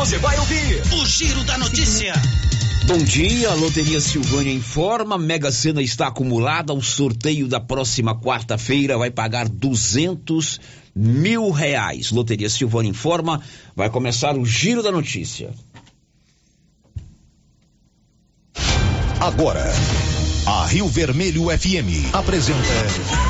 você vai ouvir o Giro da Notícia. Bom dia, Loteria Silvânia informa, Mega Sena está acumulada, o sorteio da próxima quarta-feira vai pagar duzentos mil reais. Loteria Silvânia informa, vai começar o Giro da Notícia. Agora, a Rio Vermelho FM apresenta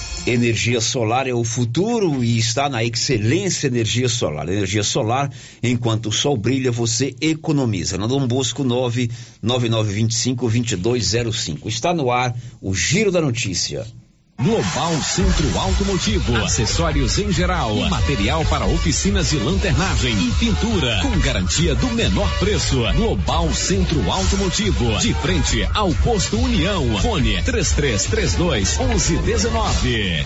Energia solar é o futuro e está na excelência energia solar. Energia solar, enquanto o sol brilha, você economiza. Na Dom Bosco 99925 2205. Está no ar o Giro da Notícia. Global Centro Automotivo, acessórios em geral, material para oficinas de lanternagem e pintura, com garantia do menor preço. Global Centro Automotivo, de frente ao posto União. Fone 3332 1119.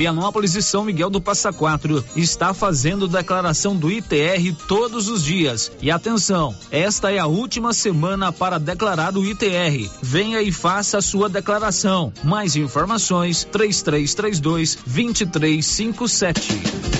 Vianópolis e São Miguel do Passa Quatro está fazendo declaração do ITR todos os dias. E atenção, esta é a última semana para declarar o ITR. Venha e faça a sua declaração. Mais informações: 3332 2357.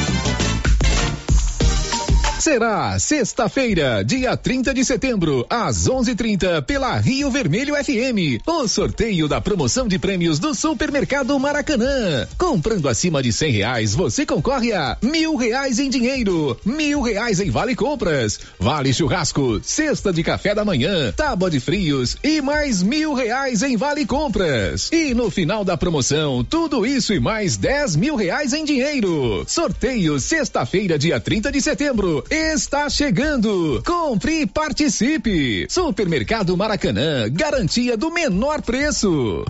Será sexta-feira, dia 30 de setembro, às 11:30 pela Rio Vermelho FM, o sorteio da promoção de prêmios do Supermercado Maracanã. Comprando acima de cem reais, você concorre a mil reais em dinheiro, mil reais em vale compras, vale churrasco, cesta de café da manhã, tábua de frios e mais mil reais em vale compras. E no final da promoção, tudo isso e mais dez mil reais em dinheiro. Sorteio sexta-feira, dia 30 de setembro está chegando. Compre e participe. Supermercado Maracanã, garantia do menor preço.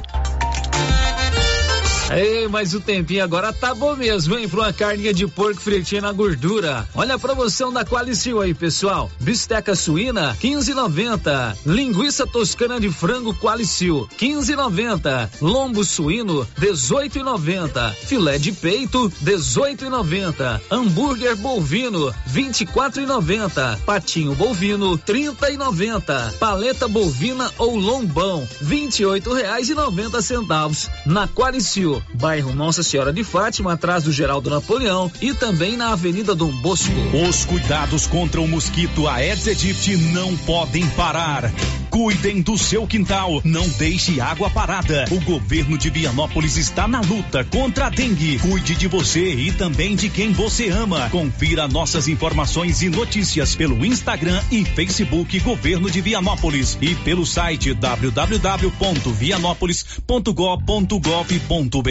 Ei, mas o tempinho agora tá bom mesmo, hein? Pra uma carninha de porco fritinha na gordura. Olha a promoção da Qualicil aí, pessoal. Bisteca suína, 15,90. Linguiça toscana de frango Qualicil, 15,90. Lombo suíno, 18,90. Filé de peito, 18,90. Hambúrguer bovino, 24,90. Patinho bovino, 30,90. Paleta bovina ou lombão, 28 reais e 90 centavos. Na Qualicil bairro Nossa Senhora de Fátima, atrás do Geraldo Napoleão e também na Avenida Dom Bosco. Os cuidados contra o mosquito Aedes aegypti não podem parar. Cuidem do seu quintal, não deixe água parada. O governo de Vianópolis está na luta contra a dengue. Cuide de você e também de quem você ama. Confira nossas informações e notícias pelo Instagram e Facebook Governo de Vianópolis e pelo site www.vianópolis.gov.br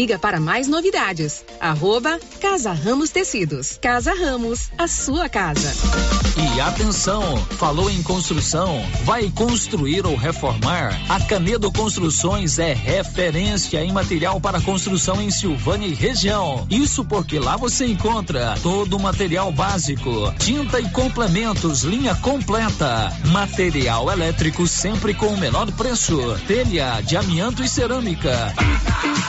Siga para mais novidades. Arroba Casa Ramos Tecidos. Casa Ramos, a sua casa. E atenção, falou em construção, vai construir ou reformar? A Canedo Construções é referência em material para construção em Silvânia e região. Isso porque lá você encontra todo o material básico, tinta e complementos, linha completa, material elétrico sempre com o menor preço, telha de amianto e cerâmica.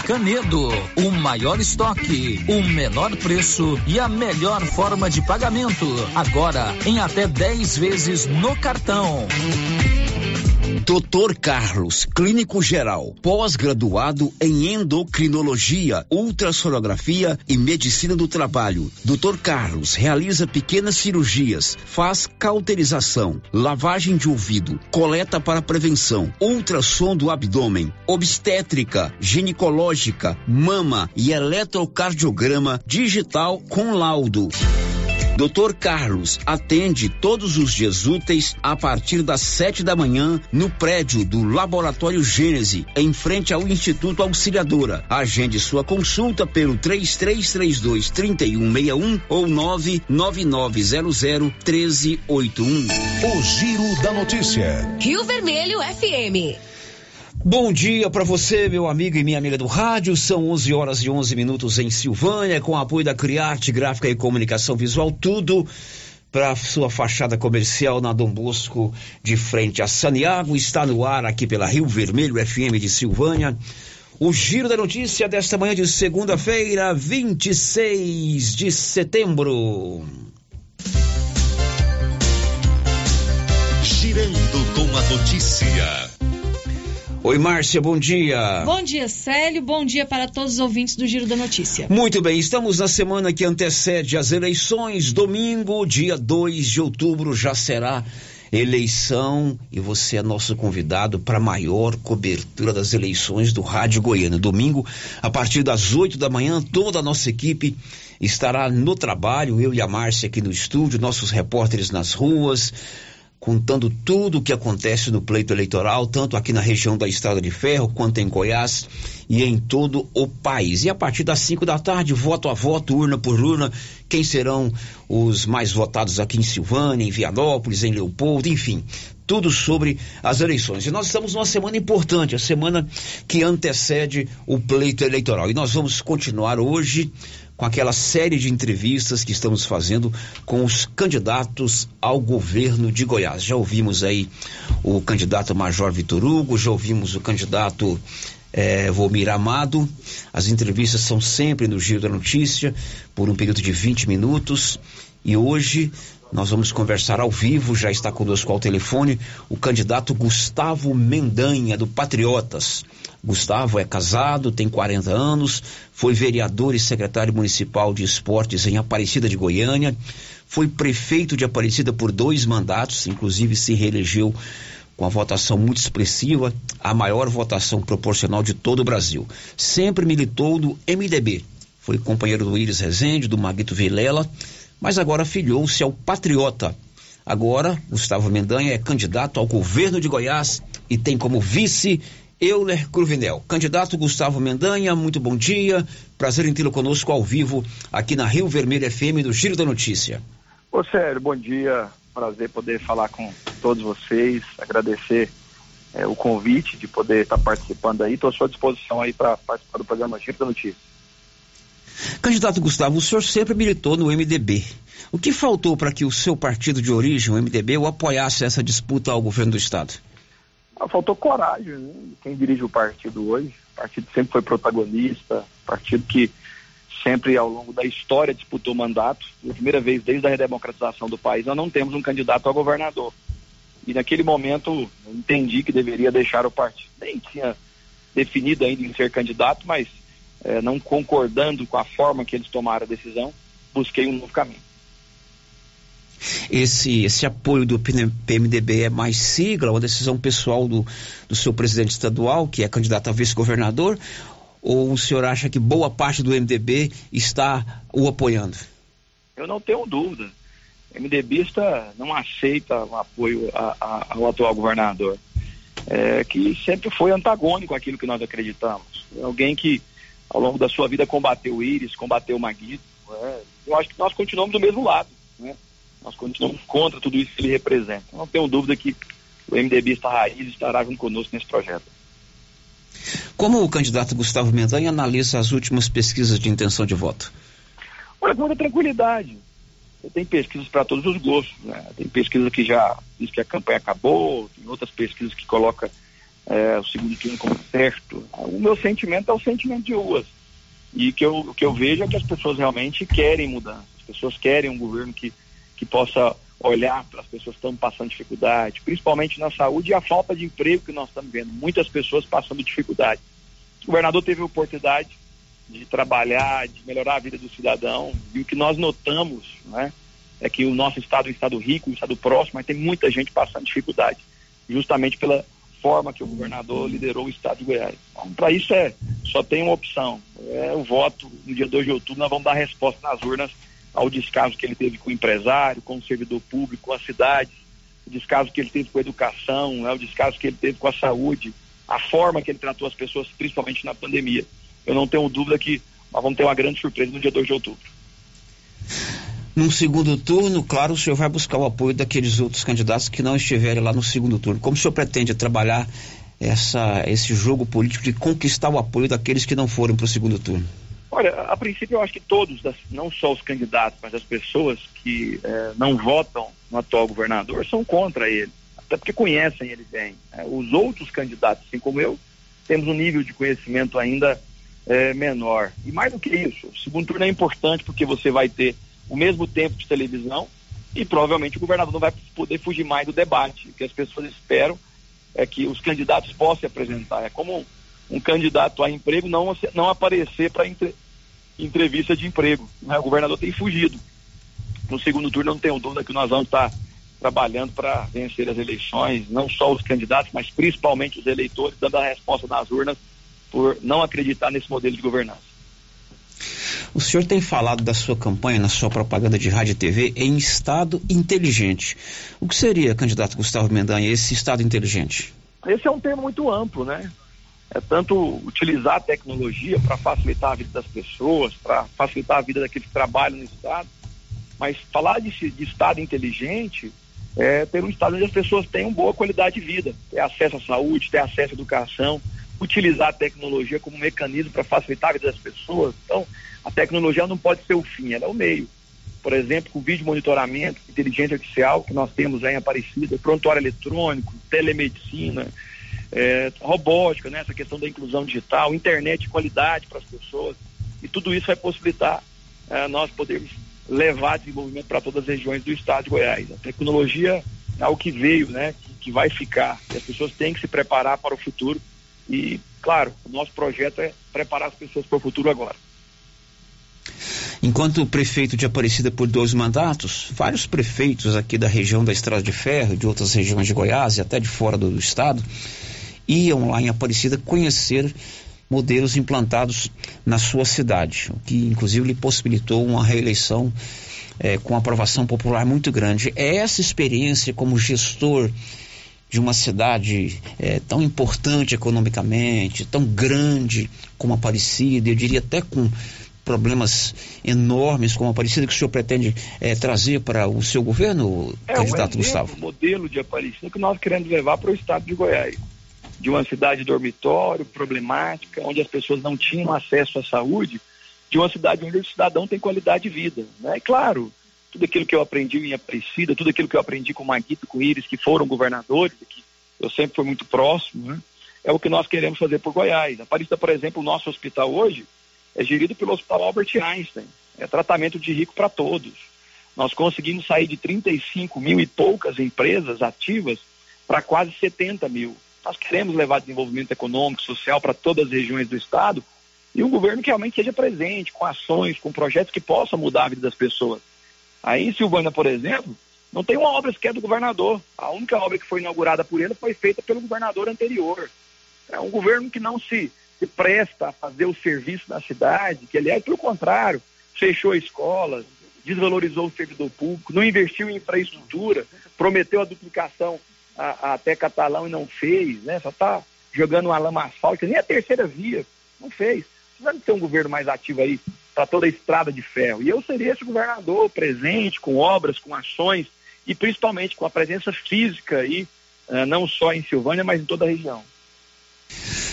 Canedo, o maior estoque, o menor preço e a melhor forma de pagamento. Agora em até 10 vezes no cartão. Doutor Carlos, clínico geral, pós-graduado em endocrinologia, ultrassonografia e medicina do trabalho. Doutor Carlos realiza pequenas cirurgias, faz cauterização, lavagem de ouvido, coleta para prevenção, ultrassom do abdômen, obstétrica, ginecológica, mama e eletrocardiograma digital com laudo. Doutor Carlos atende todos os dias úteis a partir das sete da manhã no prédio do Laboratório Gênese, em frente ao Instituto Auxiliadora. Agende sua consulta pelo 3332 3161 ou 99900 1381. O Giro da Notícia. Rio Vermelho FM. Bom dia para você, meu amigo e minha amiga do rádio. São 11 horas e 11 minutos em Silvânia, com apoio da Criarte Gráfica e Comunicação Visual, tudo para sua fachada comercial na Dom Bosco, de frente a Saniago. Está no ar aqui pela Rio Vermelho FM de Silvânia. O giro da notícia desta manhã de segunda-feira, 26 de setembro. Girando com a notícia. Oi, Márcia, bom dia. Bom dia, Célio. Bom dia para todos os ouvintes do Giro da Notícia. Muito bem, estamos na semana que antecede as eleições. Domingo, dia 2 de outubro, já será eleição e você é nosso convidado para a maior cobertura das eleições do Rádio Goiânia. Domingo, a partir das 8 da manhã, toda a nossa equipe estará no trabalho, eu e a Márcia aqui no estúdio, nossos repórteres nas ruas contando tudo o que acontece no pleito eleitoral, tanto aqui na região da Estrada de Ferro, quanto em Goiás e em todo o país. E a partir das 5 da tarde, voto a voto, urna por urna, quem serão os mais votados aqui em Silvânia, em Vianópolis, em Leopoldo, enfim, tudo sobre as eleições. E nós estamos numa semana importante, a semana que antecede o pleito eleitoral. E nós vamos continuar hoje com aquela série de entrevistas que estamos fazendo com os candidatos ao governo de Goiás. Já ouvimos aí o candidato Major Vitor Hugo, já ouvimos o candidato é, Amado. As entrevistas são sempre no Giro da Notícia, por um período de 20 minutos. E hoje nós vamos conversar ao vivo, já está conosco ao telefone, o candidato Gustavo Mendanha, do Patriotas. Gustavo é casado, tem 40 anos, foi vereador e secretário municipal de esportes em Aparecida de Goiânia, foi prefeito de Aparecida por dois mandatos, inclusive se reelegeu com a votação muito expressiva, a maior votação proporcional de todo o Brasil. Sempre militou no MDB, foi companheiro do Iris Rezende, do Maguito Vilela, mas agora filiou-se ao Patriota. Agora, Gustavo Mendanha é candidato ao governo de Goiás e tem como vice Euler Cruvinel. Candidato Gustavo Mendanha, muito bom dia. Prazer em tê-lo conosco ao vivo aqui na Rio Vermelho FM do Giro da Notícia. Ô Sérgio, bom dia. Prazer poder falar com todos vocês, agradecer é, o convite de poder estar participando aí. Estou à sua disposição aí para participar do programa Giro da Notícia. Candidato Gustavo, o senhor sempre militou no MDB. O que faltou para que o seu partido de origem, o MDB, o apoiasse essa disputa ao governo do Estado? Ah, faltou coragem, né? Quem dirige o partido hoje, o partido sempre foi protagonista, partido que sempre ao longo da história disputou mandato. Pela primeira vez desde a redemocratização do país, nós não temos um candidato a governador. E naquele momento entendi que deveria deixar o partido. Nem tinha definido ainda em ser candidato, mas eh, não concordando com a forma que eles tomaram a decisão, busquei um novo caminho esse, esse apoio do PMDB é mais sigla, uma decisão pessoal do, do seu presidente estadual, que é candidato a vice-governador, ou o senhor acha que boa parte do MDB está o apoiando? Eu não tenho dúvida. O MDBista não aceita o apoio a, a, ao atual governador, é, que sempre foi antagônico àquilo que nós acreditamos. Alguém que ao longo da sua vida combateu o Íris, combateu o Maguito. Né? Eu acho que nós continuamos do mesmo lado. Nós continuamos contra tudo isso que ele representa. Não tenho dúvida que o MDBista Raiz estará junto conosco nesse projeto. Como o candidato Gustavo Mendanha analisa as últimas pesquisas de intenção de voto? Olha, com muita tranquilidade. Tem pesquisas para todos os gostos. Né? Tem pesquisa que já diz que a campanha acabou, tem outras pesquisas que colocam é, o segundo turno como certo. O meu sentimento é o sentimento de ruas. E que eu, o que eu vejo é que as pessoas realmente querem mudança. As pessoas querem um governo que, que possa olhar para as pessoas que estão passando dificuldade, principalmente na saúde e a falta de emprego que nós estamos vendo. Muitas pessoas passando dificuldade. O governador teve a oportunidade de trabalhar, de melhorar a vida do cidadão. E o que nós notamos né, é que o nosso estado é um estado rico, um estado próximo, mas tem muita gente passando dificuldade, justamente pela forma que o governador liderou o estado de Goiás. Então, para isso é só tem uma opção, é o voto no dia 2 de outubro, nós vamos dar resposta nas urnas ao descaso que ele teve com o empresário, com o servidor público, com a cidade, o descaso que ele teve com a educação, né, o descaso que ele teve com a saúde, a forma que ele tratou as pessoas, principalmente na pandemia. Eu não tenho dúvida que nós vamos ter uma grande surpresa no dia 2 de outubro. Num segundo turno, claro, o senhor vai buscar o apoio daqueles outros candidatos que não estiverem lá no segundo turno. Como o senhor pretende trabalhar essa, esse jogo político de conquistar o apoio daqueles que não foram para o segundo turno? Olha, a princípio eu acho que todos, não só os candidatos, mas as pessoas que eh, não votam no atual governador são contra ele, até porque conhecem ele bem. Né? Os outros candidatos, assim como eu, temos um nível de conhecimento ainda eh, menor. E mais do que isso, o segundo turno é importante porque você vai ter o mesmo tempo de televisão e provavelmente o governador não vai poder fugir mais do debate. O que as pessoas esperam é que os candidatos possam apresentar. É como um candidato a emprego não, não aparecer para entre, entrevista de emprego. Né? O governador tem fugido. No segundo turno, não tenho dúvida que nós vamos estar trabalhando para vencer as eleições, não só os candidatos, mas principalmente os eleitores, dando a resposta nas urnas por não acreditar nesse modelo de governança. O senhor tem falado da sua campanha, na sua propaganda de rádio e TV, em Estado inteligente. O que seria, candidato Gustavo Mendanha, esse Estado inteligente? Esse é um termo muito amplo, né? É tanto utilizar a tecnologia para facilitar a vida das pessoas, para facilitar a vida daqueles que trabalham no Estado, mas falar de, de, Estado inteligente é ter um Estado onde as pessoas tenham boa qualidade de vida, ter acesso à saúde, ter acesso à educação, utilizar a tecnologia como mecanismo para facilitar a vida das pessoas. Então, a tecnologia não pode ser o fim, ela é o meio. Por exemplo, com o vídeo monitoramento, inteligência artificial que nós temos aí em Aparecida, prontuário eletrônico, telemedicina, é, robótica, né, essa questão da inclusão digital, internet de qualidade para as pessoas. E tudo isso vai possibilitar é, nós podermos levar desenvolvimento para todas as regiões do estado de Goiás. A tecnologia é algo que veio, né, que, que vai ficar. E as pessoas têm que se preparar para o futuro. E, claro, o nosso projeto é preparar as pessoas para o futuro agora. Enquanto prefeito de Aparecida por dois mandatos, vários prefeitos aqui da região da Estrada de Ferro, de outras regiões de Goiás e até de fora do estado, iam lá em Aparecida conhecer modelos implantados na sua cidade, o que inclusive lhe possibilitou uma reeleição é, com aprovação popular muito grande. É essa experiência como gestor de uma cidade é, tão importante economicamente, tão grande como Aparecida, eu diria até com problemas enormes como Aparecida que o senhor pretende é, trazer para o seu governo, é candidato um Gustavo? É o modelo de Aparecida que nós queremos levar para o estado de Goiás de uma cidade dormitório, problemática, onde as pessoas não tinham acesso à saúde, de uma cidade onde o cidadão tem qualidade de vida. Né? Claro, tudo aquilo que eu aprendi em Aparecida, tudo aquilo que eu aprendi com Maguito, com Iris, que foram governadores, que eu sempre fui muito próximo, né? é o que nós queremos fazer por Goiás. Aparecida, por exemplo, o nosso hospital hoje é gerido pelo Hospital Albert Einstein. É tratamento de rico para todos. Nós conseguimos sair de 35 mil e poucas empresas ativas para quase 70 mil. Nós queremos levar desenvolvimento econômico, social para todas as regiões do Estado e um governo que realmente seja presente, com ações, com projetos que possam mudar a vida das pessoas. Aí em Silvânia, por exemplo, não tem uma obra sequer do governador. A única obra que foi inaugurada por ele foi feita pelo governador anterior. É um governo que não se, se presta a fazer o serviço na cidade, que aliás, pelo contrário, fechou escolas, desvalorizou o servidor público, não investiu em infraestrutura, prometeu a duplicação a, a, até Catalão e não fez, né? Só está jogando uma lama asfáltica, nem a terceira via, não fez. precisamos ter um governo mais ativo aí para toda a estrada de ferro. E eu seria esse governador presente, com obras, com ações e principalmente com a presença física aí, uh, não só em Silvânia, mas em toda a região.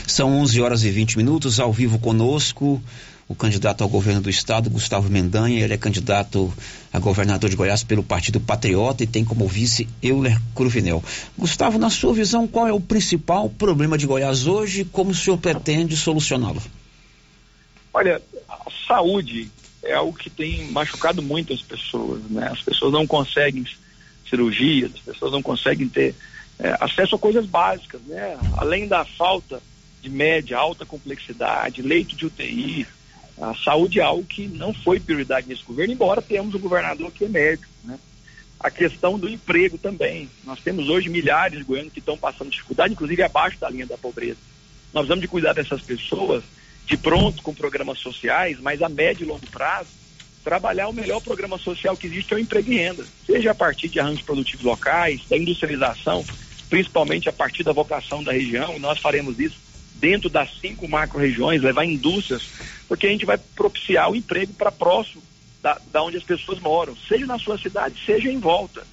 São 11 horas e 20 minutos, ao vivo conosco, o candidato ao governo do estado, Gustavo Mendanha. Ele é candidato a governador de Goiás pelo Partido Patriota e tem como vice Euler Cruvinel. Gustavo, na sua visão, qual é o principal problema de Goiás hoje e como o senhor pretende solucioná-lo? Olha, a saúde é algo que tem machucado muito as pessoas, né? As pessoas não conseguem cirurgias, as pessoas não conseguem ter é, acesso a coisas básicas, né? Além da falta de média, alta complexidade, leito de UTI, a saúde é algo que não foi prioridade nesse governo, embora tenhamos um governador que é médico, né? A questão do emprego também. Nós temos hoje milhares de goianos que estão passando dificuldade, inclusive abaixo da linha da pobreza. Nós vamos de cuidar dessas pessoas de pronto com programas sociais, mas a médio e longo prazo, trabalhar o melhor programa social que existe é o emprego e renda, seja a partir de arranjos produtivos locais, da industrialização, principalmente a partir da vocação da região, e nós faremos isso dentro das cinco macro-regiões, levar indústrias, porque a gente vai propiciar o emprego para próximo da, da onde as pessoas moram, seja na sua cidade, seja em volta.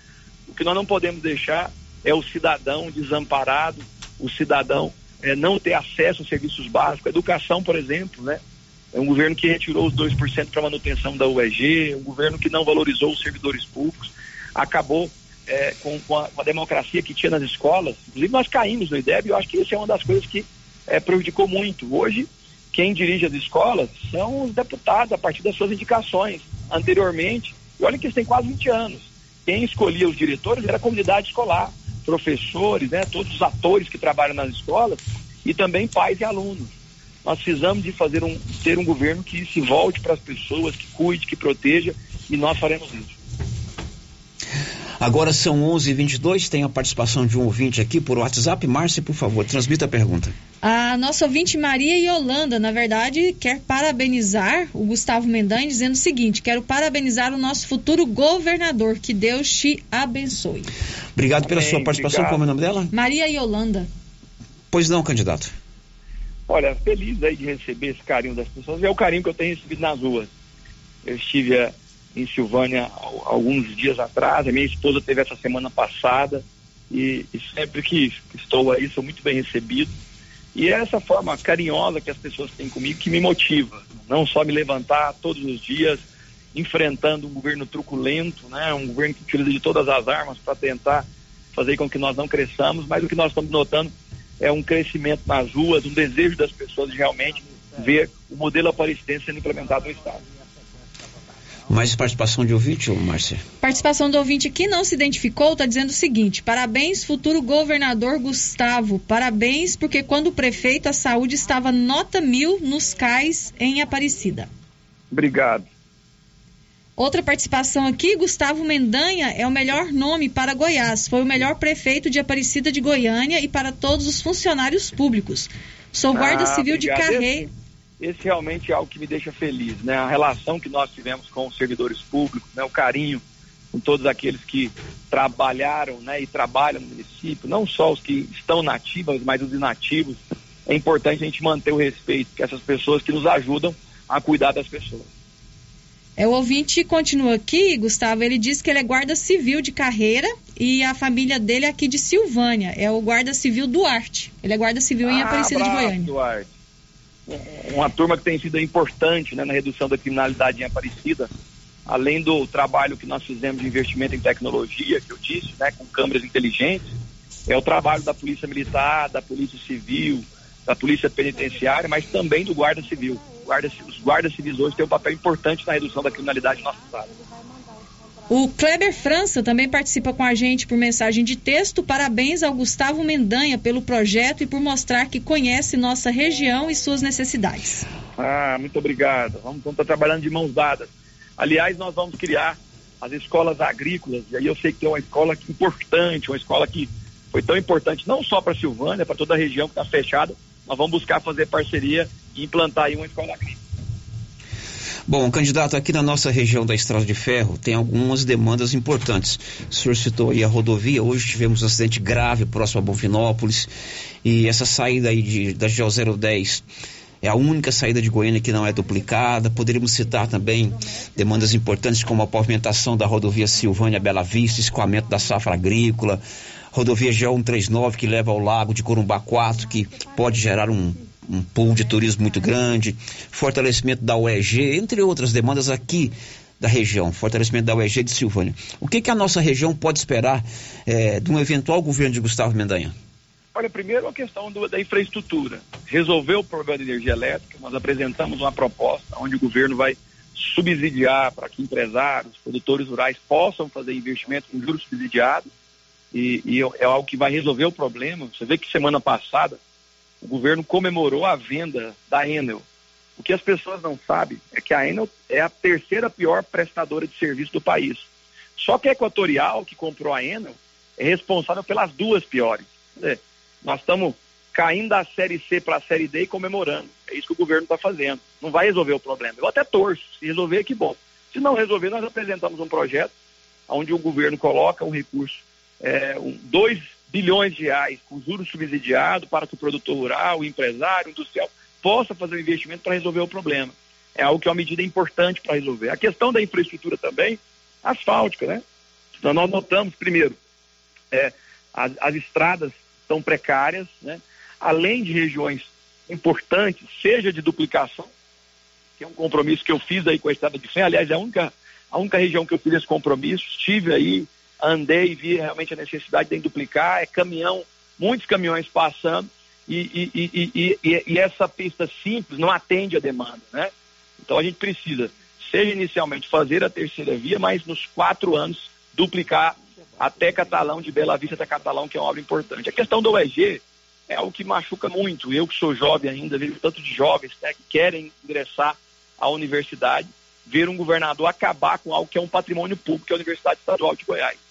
O que nós não podemos deixar é o cidadão desamparado, o cidadão é, não ter acesso a serviços básicos, educação, por exemplo, né? É um governo que retirou os 2% para manutenção da UEG, um governo que não valorizou os servidores públicos, acabou é, com, com, a, com, a, democracia que tinha nas escolas. Inclusive, nós caímos no IDEB e eu acho que isso é uma das coisas que é, prejudicou muito. Hoje, quem dirige as escolas são os deputados, a partir das suas indicações. Anteriormente, e olha que isso tem quase 20 anos, quem escolhia os diretores era a comunidade escolar professores, né, todos os atores que trabalham nas escolas e também pais e alunos. Nós precisamos de fazer um ter um governo que se volte para as pessoas, que cuide, que proteja e nós faremos isso. Agora são 11:22. Tem a participação de um ouvinte aqui por WhatsApp. Márcia, por favor, transmita a pergunta. A nossa ouvinte Maria Yolanda, na verdade, quer parabenizar o Gustavo Mendanha, dizendo o seguinte: quero parabenizar o nosso futuro governador. Que Deus te abençoe. Obrigado pela Amém, sua participação. Obrigado. Qual é o nome dela? Maria Yolanda. Pois não, candidato. Olha, feliz aí de receber esse carinho das pessoas. É o carinho que eu tenho recebido nas ruas. Eu estive em Silvânia alguns dias atrás, a minha esposa teve essa semana passada. E, e sempre que estou aí sou muito bem recebido. E é essa forma carinhosa que as pessoas têm comigo que me motiva, não só me levantar todos os dias enfrentando um governo truculento, né, um governo que utiliza de todas as armas para tentar fazer com que nós não cresçamos, mas o que nós estamos notando é um crescimento nas ruas, um desejo das pessoas de realmente ver o modelo aparecidense sendo implementado no Estado. Mais participação de ouvinte, Márcia? Participação do ouvinte que não se identificou está dizendo o seguinte: parabéns, futuro governador Gustavo. Parabéns, porque quando o prefeito, a saúde estava nota mil nos cais em Aparecida. Obrigado. Outra participação aqui, Gustavo Mendanha é o melhor nome para Goiás. Foi o melhor prefeito de Aparecida de Goiânia e para todos os funcionários públicos. Sou guarda ah, civil obrigado. de carreira esse realmente é algo que me deixa feliz, né? A relação que nós tivemos com os servidores públicos, né? O carinho com todos aqueles que trabalharam, né? E trabalham no município, não só os que estão nativos, mas os inativos. É importante a gente manter o respeito que essas pessoas que nos ajudam a cuidar das pessoas. É, o ouvinte continua aqui, Gustavo. Ele diz que ele é guarda civil de carreira e a família dele é aqui de Silvânia. É o guarda civil Duarte. Ele é guarda civil em ah, Aparecida de Goiânia. Duarte uma turma que tem sido importante né, na redução da criminalidade em Aparecida, além do trabalho que nós fizemos de investimento em tecnologia, que eu disse, né, com câmeras inteligentes, é o trabalho da Polícia Militar, da Polícia Civil, da Polícia Penitenciária, mas também do Guarda Civil. Guarda, os guardas civis hoje têm um papel importante na redução da criminalidade no nosso estado. O Kleber França também participa com a gente por mensagem de texto. Parabéns ao Gustavo Mendanha pelo projeto e por mostrar que conhece nossa região e suas necessidades. Ah, muito obrigado. Vamos estar tá trabalhando de mãos dadas. Aliás, nós vamos criar as escolas agrícolas. E aí eu sei que tem uma escola importante, uma escola que foi tão importante não só para Silvânia, para toda a região que está fechada. Nós vamos buscar fazer parceria e implantar aí uma escola agrícola. Bom, candidato, aqui na nossa região da Estrada de Ferro tem algumas demandas importantes. O senhor citou aí a rodovia, hoje tivemos um acidente grave próximo a Bonfinópolis e essa saída aí de, da GO 010 é a única saída de Goiânia que não é duplicada. Poderíamos citar também demandas importantes como a pavimentação da rodovia Silvânia Bela Vista, escoamento da safra agrícola, rodovia G139 que leva ao lago de Corumbá 4, que pode gerar um, um pool de turismo muito grande, fortalecimento da UEG, entre outras demandas aqui da região, fortalecimento da UEG de Silvânia. O que, que a nossa região pode esperar é, de um eventual governo de Gustavo Mendanha? Olha, primeiro a questão do, da infraestrutura. Resolver o problema de energia elétrica, nós apresentamos uma proposta onde o governo vai subsidiar para que empresários, produtores rurais possam fazer investimentos com juros subsidiados e, e é algo que vai resolver o problema. Você vê que semana passada o governo comemorou a venda da Enel. O que as pessoas não sabem é que a Enel é a terceira pior prestadora de serviço do país. Só que a Equatorial, que comprou a Enel, é responsável pelas duas piores. Dizer, nós estamos caindo da Série C para a Série D e comemorando. É isso que o governo está fazendo. Não vai resolver o problema. Eu até torço. Se resolver, que bom. Se não resolver, nós apresentamos um projeto onde o governo coloca um recurso é, um, 2 bilhões de reais com juros subsidiados para que o produtor rural, o empresário, o industrial possa fazer um investimento para resolver o problema. É algo que é uma medida importante para resolver. A questão da infraestrutura também, asfáltica, né? Então nós notamos, primeiro, é, as, as estradas estão precárias, né? além de regiões importantes, seja de duplicação, que é um compromisso que eu fiz aí com a estrada de ferro, aliás, é a única, a única região que eu fiz esse compromisso, estive aí andei e vi realmente a necessidade de duplicar, é caminhão, muitos caminhões passando, e, e, e, e, essa pista simples não atende a demanda, né? Então a gente precisa, seja inicialmente fazer a terceira via, mas nos quatro anos duplicar até Catalão, de Bela Vista até Catalão, que é uma obra importante. A questão do OEG é algo que machuca muito. Eu que sou jovem ainda, vejo tanto de jovens né, que querem ingressar à universidade, ver um governador acabar com algo que é um patrimônio público, que é a Universidade Estadual de Goiás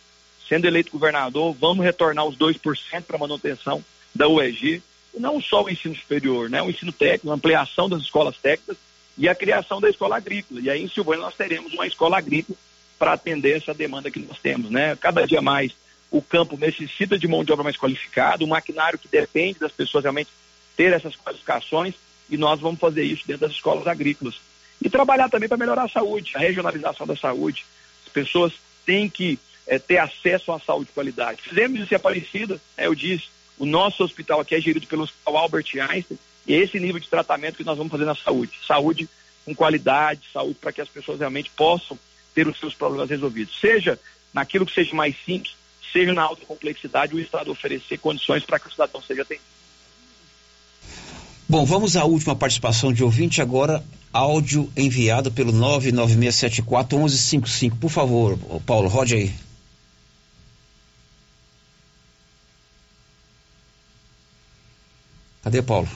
sendo eleito governador, vamos retornar os 2% para manutenção da UEG, e não só o ensino superior, né? o ensino técnico, a ampliação das escolas técnicas e a criação da escola agrícola. E aí em Silvânia nós teremos uma escola agrícola para atender essa demanda que nós temos. Né? Cada dia mais o campo necessita de mão de obra mais qualificada, um maquinário que depende das pessoas realmente ter essas qualificações, e nós vamos fazer isso dentro das escolas agrícolas. E trabalhar também para melhorar a saúde, a regionalização da saúde. As pessoas têm que é, ter acesso à saúde de qualidade. Fizemos isso em Aparecida, é, eu disse, o nosso hospital aqui é gerido pelo Hospital Albert Einstein, e é esse nível de tratamento que nós vamos fazer na saúde. Saúde com qualidade, saúde para que as pessoas realmente possam ter os seus problemas resolvidos. Seja naquilo que seja mais simples, seja na alta complexidade, o Estado oferecer condições para que o cidadão seja atendido. Bom, vamos à última participação de ouvinte agora, áudio enviado pelo 99674 1155. Por favor, Paulo, rode aí. Cadê Paulo?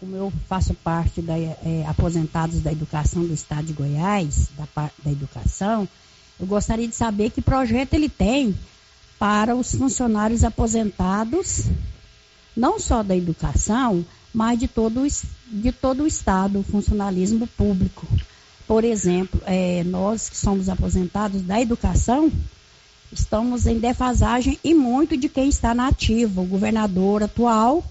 Como eu faço parte da é, aposentados da educação do Estado de Goiás, da, da educação, eu gostaria de saber que projeto ele tem para os funcionários aposentados, não só da educação, mas de todo, de todo o Estado, o funcionalismo público. Por exemplo, é, nós que somos aposentados da educação, estamos em defasagem e muito de quem está na ativa. O governador atual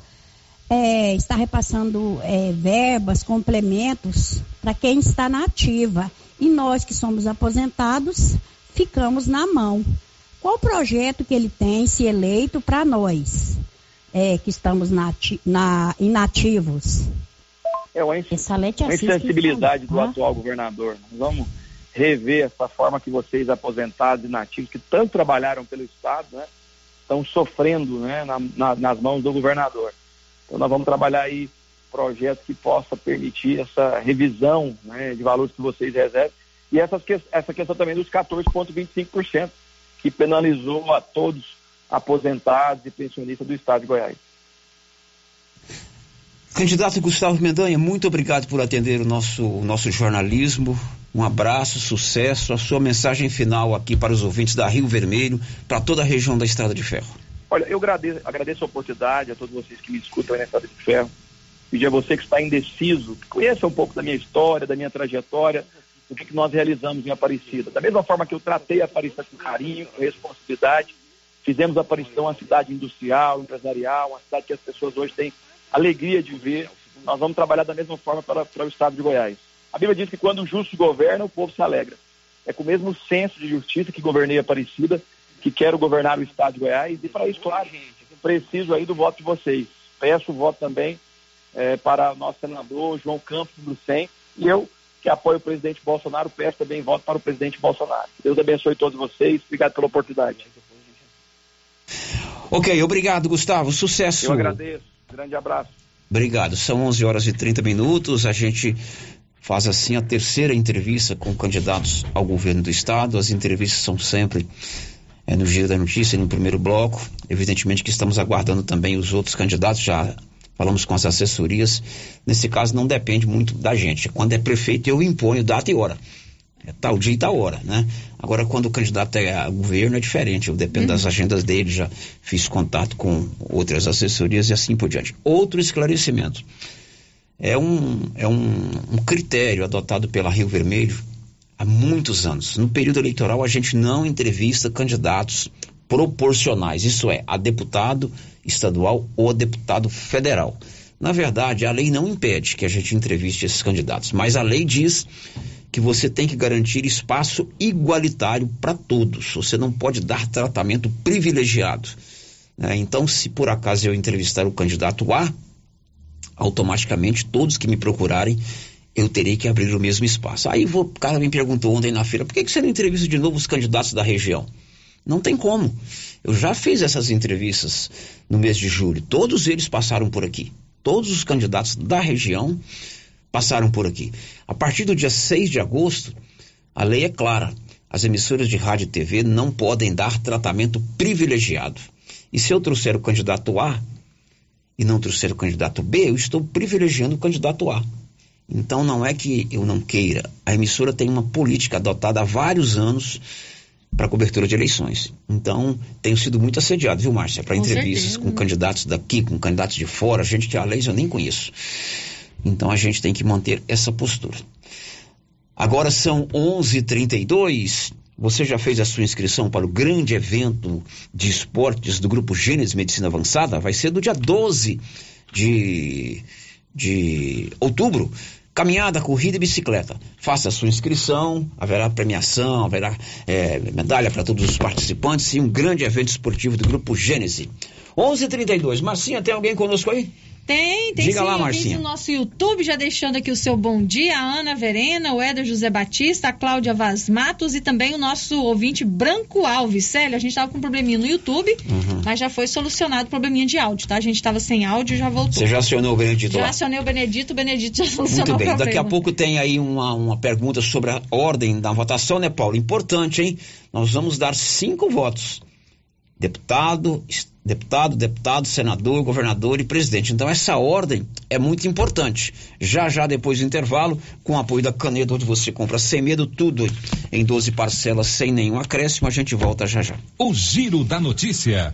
é, está repassando é, verbas, complementos para quem está na ativa. E nós que somos aposentados ficamos na mão. Qual o projeto que ele tem, se eleito, para nós é, que estamos na, na, inativos? É uma, insensibilidade do tá? atual governador. vamos rever essa forma que vocês, aposentados e nativos, que tanto trabalharam pelo Estado, né, estão sofrendo né, na, na, nas mãos do governador. Então nós vamos trabalhar aí projetos que possa permitir essa revisão né, de valores que vocês recebem e essas, essa questão também dos 14,25%, que penalizou a todos aposentados e pensionistas do Estado de Goiás. Candidato Gustavo Mendanha, muito obrigado por atender o nosso, o nosso jornalismo. Um abraço, sucesso. A sua mensagem final aqui para os ouvintes da Rio Vermelho, para toda a região da Estrada de Ferro. Olha, eu agradeço, agradeço a oportunidade a todos vocês que me escutam na Estrada de Ferro. Pedir a você que está indeciso, que conheça um pouco da minha história, da minha trajetória, do que, que nós realizamos em Aparecida. Da mesma forma que eu tratei a Aparecida com carinho, com responsabilidade, Fizemos a Aparecida uma cidade industrial, empresarial, uma cidade que as pessoas hoje têm alegria de ver. Nós vamos trabalhar da mesma forma para, para o estado de Goiás. A Bíblia diz que quando o justo governa, o povo se alegra. É com o mesmo senso de justiça que governei a Aparecida, que quero governar o estado de Goiás. E para isso, claro, preciso aí do voto de vocês. Peço o voto também é, para o nosso senador João Campos do SEM. E eu, que apoio o presidente Bolsonaro, peço também voto para o presidente Bolsonaro. Deus abençoe todos vocês. Obrigado pela oportunidade. Ok, obrigado, Gustavo. Sucesso. Eu agradeço. Grande abraço. Obrigado. São 11 horas e 30 minutos. A gente faz assim a terceira entrevista com candidatos ao governo do estado. As entrevistas são sempre é, no Giro da Notícia, no primeiro bloco. Evidentemente que estamos aguardando também os outros candidatos, já falamos com as assessorias. Nesse caso, não depende muito da gente. Quando é prefeito, eu imponho data e hora. É tal dia e tal hora, né? Agora, quando o candidato é a governo, é diferente. Eu dependo uhum. das agendas dele, já fiz contato com outras assessorias e assim por diante. Outro esclarecimento. É um, é um, um critério adotado pela Rio Vermelho há muitos anos. No período eleitoral, a gente não entrevista candidatos proporcionais, isso é, a deputado estadual ou a deputado federal. Na verdade, a lei não impede que a gente entreviste esses candidatos, mas a lei diz que você tem que garantir espaço igualitário para todos. Você não pode dar tratamento privilegiado. Né? Então, se por acaso eu entrevistar o candidato A, automaticamente todos que me procurarem, eu terei que abrir o mesmo espaço. Aí o cara me perguntou ontem na feira, por que, que você não entrevista de novo os candidatos da região? Não tem como. Eu já fiz essas entrevistas no mês de julho. Todos eles passaram por aqui. Todos os candidatos da região passaram por aqui. A partir do dia 6 de agosto, a lei é clara. As emissoras de rádio e TV não podem dar tratamento privilegiado. E se eu trouxer o candidato A e não trouxer o candidato B, eu estou privilegiando o candidato A. Então não é que eu não queira. A emissora tem uma política adotada há vários anos para cobertura de eleições. Então, tenho sido muito assediado, viu, Márcia? Para entrevistas certeza. com candidatos daqui, com candidatos de fora, gente que a lei eu nem conheço. Então a gente tem que manter essa postura. Agora são 11:32. Você já fez a sua inscrição para o grande evento de esportes do grupo Gênesis Medicina Avançada? Vai ser do dia 12 de, de outubro. Caminhada, corrida e bicicleta. Faça a sua inscrição, haverá premiação, haverá é, medalha para todos os participantes e um grande evento esportivo do grupo Gênesis. 11:32. Marcinha, tem alguém conosco aí? Tem, tem Diga sim, lá, Marcinha. no nosso YouTube, já deixando aqui o seu bom dia, a Ana Verena, o Éder José Batista, a Cláudia Vaz Matos e também o nosso ouvinte Branco Alves. Célio, a gente estava com um probleminha no YouTube, uhum. mas já foi solucionado o probleminha de áudio, tá? A gente estava sem áudio e já voltou. Você já acionou o Benedito já lá? Acionei o Benedito, o Benedito já solucionou Muito bem, o daqui a pouco tem aí uma, uma pergunta sobre a ordem da votação, né, Paulo? Importante, hein? Nós vamos dar cinco votos. Deputado, deputado, deputado, senador, governador e presidente. Então essa ordem é muito importante. Já já depois do intervalo, com o apoio da Caneta, onde você compra sem medo tudo em 12 parcelas sem nenhum acréscimo, a gente volta já já. O Giro da Notícia.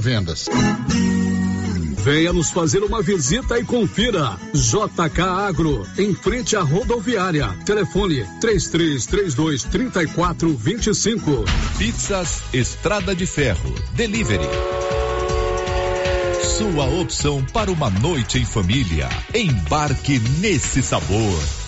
vendas. Venha nos fazer uma visita e confira. JK Agro, em frente à rodoviária. Telefone 3332 3425. Pizzas Estrada de Ferro. Delivery. Sua opção para uma noite em família. Embarque nesse sabor.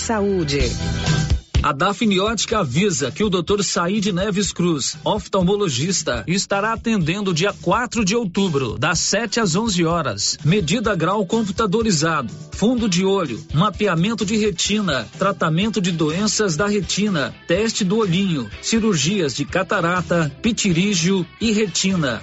saúde. A Dafniótica avisa que o Dr. Said Neves Cruz, oftalmologista, estará atendendo dia 4 de outubro, das 7 às 11 horas. Medida grau computadorizado, fundo de olho, mapeamento de retina, tratamento de doenças da retina, teste do olhinho, cirurgias de catarata, pitirígio e retina.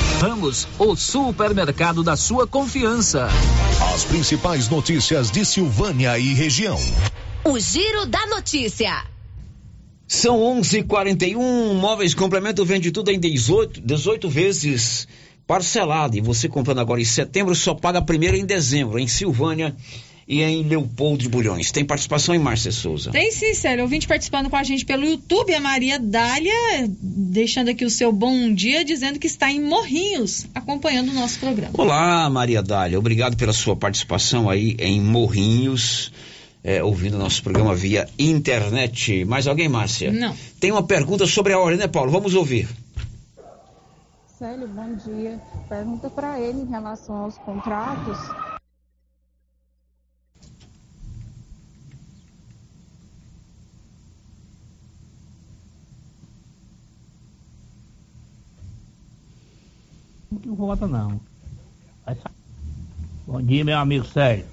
Ramos, o supermercado da sua confiança. As principais notícias de Silvânia e região. O Giro da Notícia. São 11:41. Móveis Complemento vende tudo em 18, 18 vezes parcelado. E você comprando agora em setembro só paga primeiro em dezembro em Silvânia e em Leopoldo de Bulhões. Tem participação em Márcia Souza. Tem sim, Célio. Ouvinte participando com a gente pelo YouTube, a Maria Dália, deixando aqui o seu bom dia, dizendo que está em Morrinhos, acompanhando o nosso programa. Olá, Maria Dália. Obrigado pela sua participação aí em Morrinhos, é, ouvindo nosso programa via internet. Mais alguém, Márcia? Não. Tem uma pergunta sobre a ordem, né, Paulo? Vamos ouvir. Célio, bom dia. Pergunta para ele em relação aos contratos. Vota não. Sa- Bom dia, meu amigo Sérgio.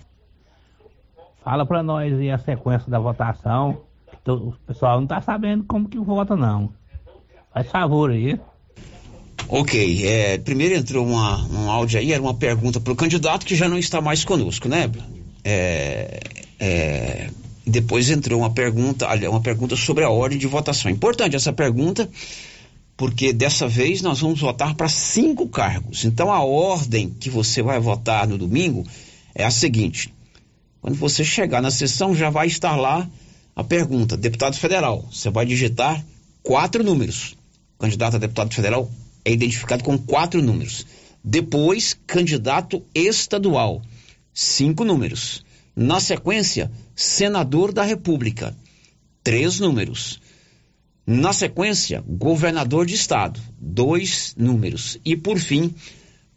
Fala pra nós aí a sequência da votação. O pessoal não tá sabendo como que vota não. Faz favor aí. Ok, é, primeiro entrou uma, um áudio aí, era uma pergunta para o candidato que já não está mais conosco, né? É, é, depois entrou uma pergunta, uma pergunta sobre a ordem de votação. Importante essa pergunta, porque dessa vez nós vamos votar para cinco cargos. Então a ordem que você vai votar no domingo é a seguinte: quando você chegar na sessão, já vai estar lá a pergunta, deputado federal. Você vai digitar quatro números. O candidato a deputado federal é identificado com quatro números. Depois, candidato estadual, cinco números. Na sequência, senador da República, três números. Na sequência, governador de estado, dois números. E por fim,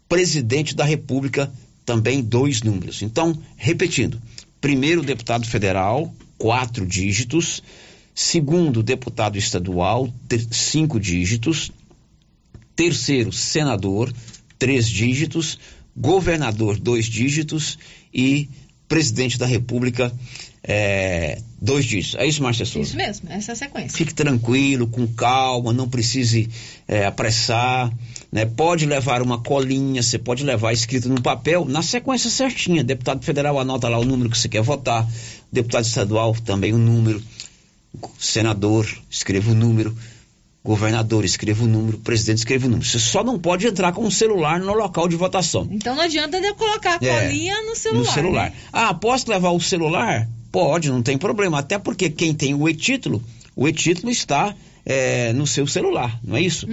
presidente da República, também dois números. Então, repetindo: primeiro, deputado federal, quatro dígitos. Segundo, deputado estadual, ter- cinco dígitos. Terceiro, senador, três dígitos. Governador, dois dígitos. E presidente da República, é, dois dígitos. É isso, Márcia Souza? Isso mesmo, essa é a sequência. Fique tranquilo, com calma, não precise é, apressar. Né? Pode levar uma colinha, você pode levar escrito no papel, na sequência certinha. Deputado federal anota lá o número que você quer votar, deputado estadual também o número, senador, escreva o número, governador, escreva o número, presidente, escreva o número. Você só não pode entrar com o celular no local de votação. Então não adianta eu colocar a É, colinha no celular. No celular. né? Ah, posso levar o celular? Pode, não tem problema. Até porque quem tem o e-título, o e-título está é, no seu celular, não é isso?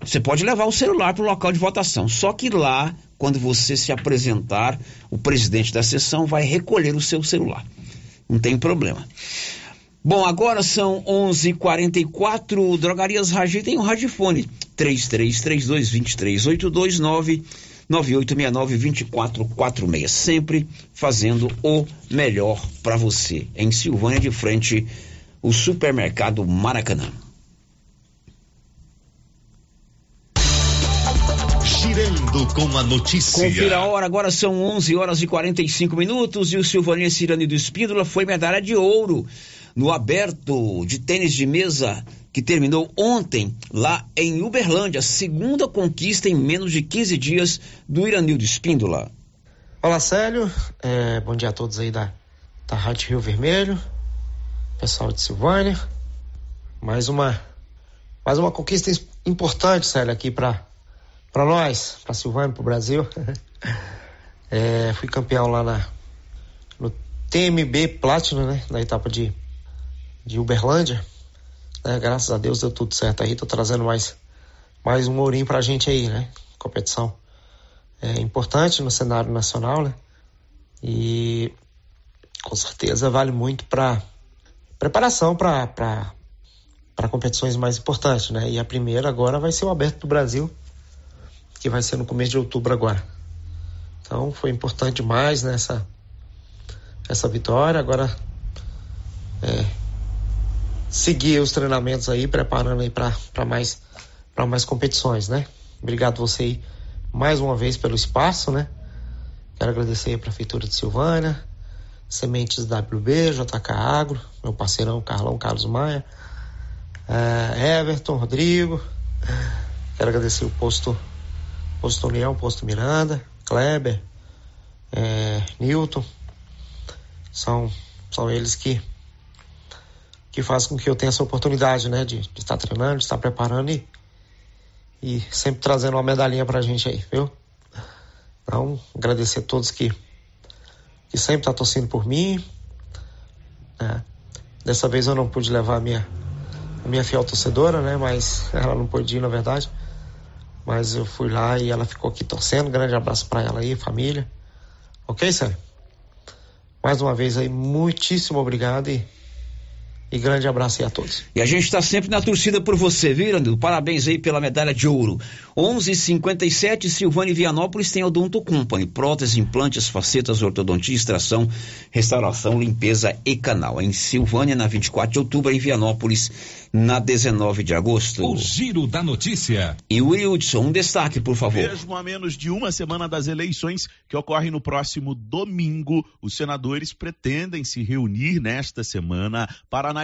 Você pode levar o celular para o local de votação. Só que lá, quando você se apresentar, o presidente da sessão vai recolher o seu celular. Não tem problema. Bom, agora são 11:44. Drogarias Ragi tem um radifone 33322382 9869-2446. Sempre fazendo o melhor para você. Em Silvânia, de frente, o supermercado Maracanã. Girando com a notícia. Confira a hora, agora são 11 horas e 45 minutos e o Silvanense Cirani do Espíndola foi medalha de ouro no aberto de tênis de mesa que terminou ontem lá em Uberlândia, segunda conquista em menos de 15 dias do Iranildo Espíndola. Olá, Célio. É, bom dia a todos aí da, da Rádio Rio Vermelho, pessoal de Silvânia. Mais uma, mais uma conquista is- importante, Célio, aqui para para nós, para Silvânia, para o Brasil. É, fui campeão lá na, no TMB Platinum, né? Na etapa de, de Uberlândia. Né, graças a Deus deu tudo certo aí. Tô trazendo mais, mais um ourinho pra gente aí, né? Competição é importante no cenário nacional, né? E com certeza vale muito para preparação para competições mais importantes, né? E a primeira agora vai ser o Aberto do Brasil, que vai ser no começo de outubro agora. Então foi importante demais nessa essa vitória. Agora é, seguir os treinamentos aí, preparando aí para mais para mais competições, né? Obrigado você aí mais uma vez pelo espaço, né? Quero agradecer a Prefeitura de Silvânia, Sementes WB, JK Agro, meu parceirão Carlão Carlos Maia, eh, Everton, Rodrigo. Quero agradecer o posto, posto União, posto Miranda, Kleber, eh, Newton. São, são eles que que fazem com que eu tenha essa oportunidade, né, de, de estar treinando, de estar preparando e, e sempre trazendo uma medalhinha pra gente aí, viu? Então, agradecer a todos que, que sempre estão torcendo por mim. né? Dessa vez eu não pude levar a minha, a minha fiel torcedora, né? Mas ela não pôde ir, na verdade. Mas eu fui lá e ela ficou aqui torcendo. Grande abraço para ela aí, família. Ok, Sérgio? Mais uma vez aí, muitíssimo obrigado e, e grande abraço aí a todos. E a gente está sempre na torcida por você, viu? Parabéns aí pela medalha de ouro. 11:57 Silvânia e Vianópolis tem Odonto Company, prótese, implantes, facetas, ortodontia, extração, restauração, limpeza e canal. Em Silvânia na 24 de outubro, em Vianópolis na 19 de agosto. O giro da notícia. E o Wilson, um destaque, por favor. Mesmo a menos de uma semana das eleições que ocorrem no próximo domingo, os senadores pretendem se reunir nesta semana para analisar